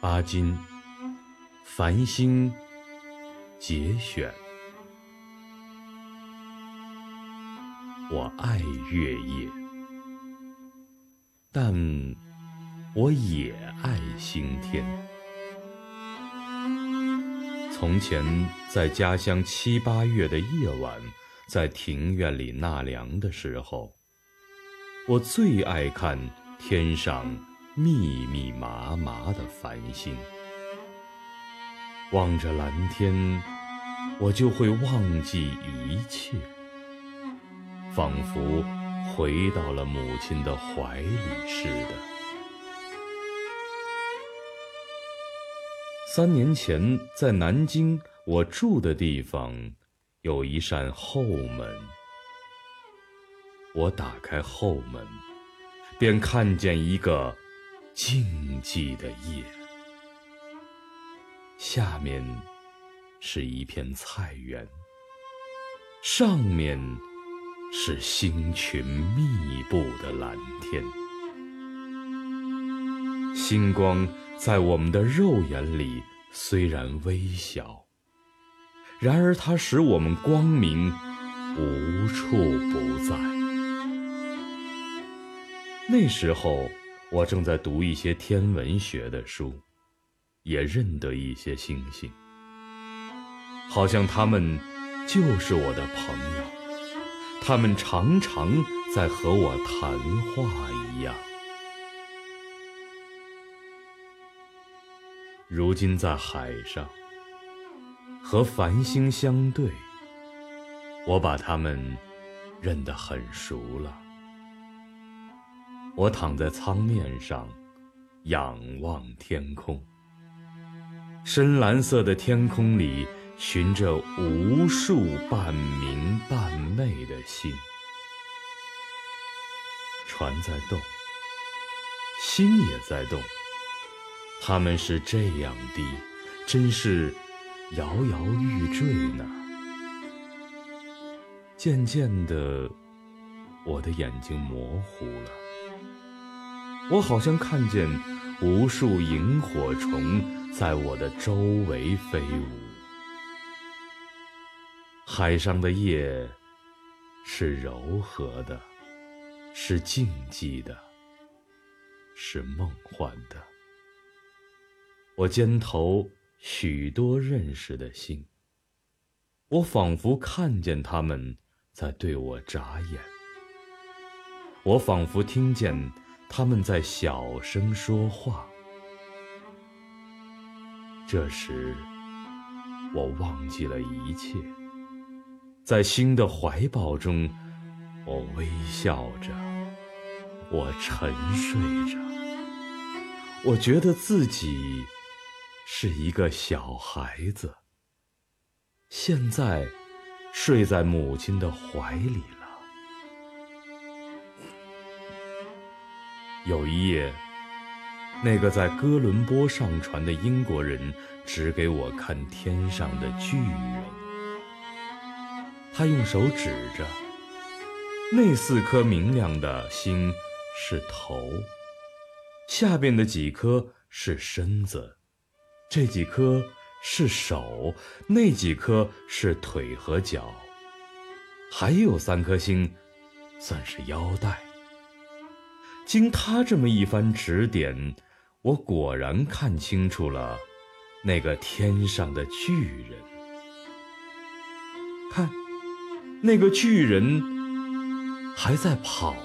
巴金，繁星节选。我爱月夜，但我也爱星天。从前在家乡七八月的夜晚，在庭院里纳凉的时候，我最爱看天上。密密麻麻的繁星，望着蓝天，我就会忘记一切，仿佛回到了母亲的怀里似的。三年前，在南京，我住的地方有一扇后门，我打开后门，便看见一个。静寂的夜，下面是一片菜园，上面是星群密布的蓝天。星光在我们的肉眼里虽然微小，然而它使我们光明无处不在。那时候。我正在读一些天文学的书，也认得一些星星，好像他们就是我的朋友，他们常常在和我谈话一样。如今在海上，和繁星相对，我把他们认得很熟了。我躺在舱面上，仰望天空。深蓝色的天空里，寻着无数半明半昧的星。船在动，星也在动。它们是这样低，真是摇摇欲坠呢。渐渐的，我的眼睛模糊了。我好像看见无数萤火虫在我的周围飞舞。海上的夜是柔和的，是静寂的，是梦幻的。我肩头许多认识的星，我仿佛看见他们在对我眨眼。我仿佛听见。他们在小声说话。这时，我忘记了一切，在新的怀抱中，我微笑着，我沉睡着，我觉得自己是一个小孩子，现在睡在母亲的怀里了。有一夜，那个在哥伦布上船的英国人指给我看天上的巨人，他用手指着那四颗明亮的星是头，下边的几颗是身子，这几颗是手，那几颗是腿和脚，还有三颗星算是腰带。经他这么一番指点，我果然看清楚了那个天上的巨人。看，那个巨人还在跑。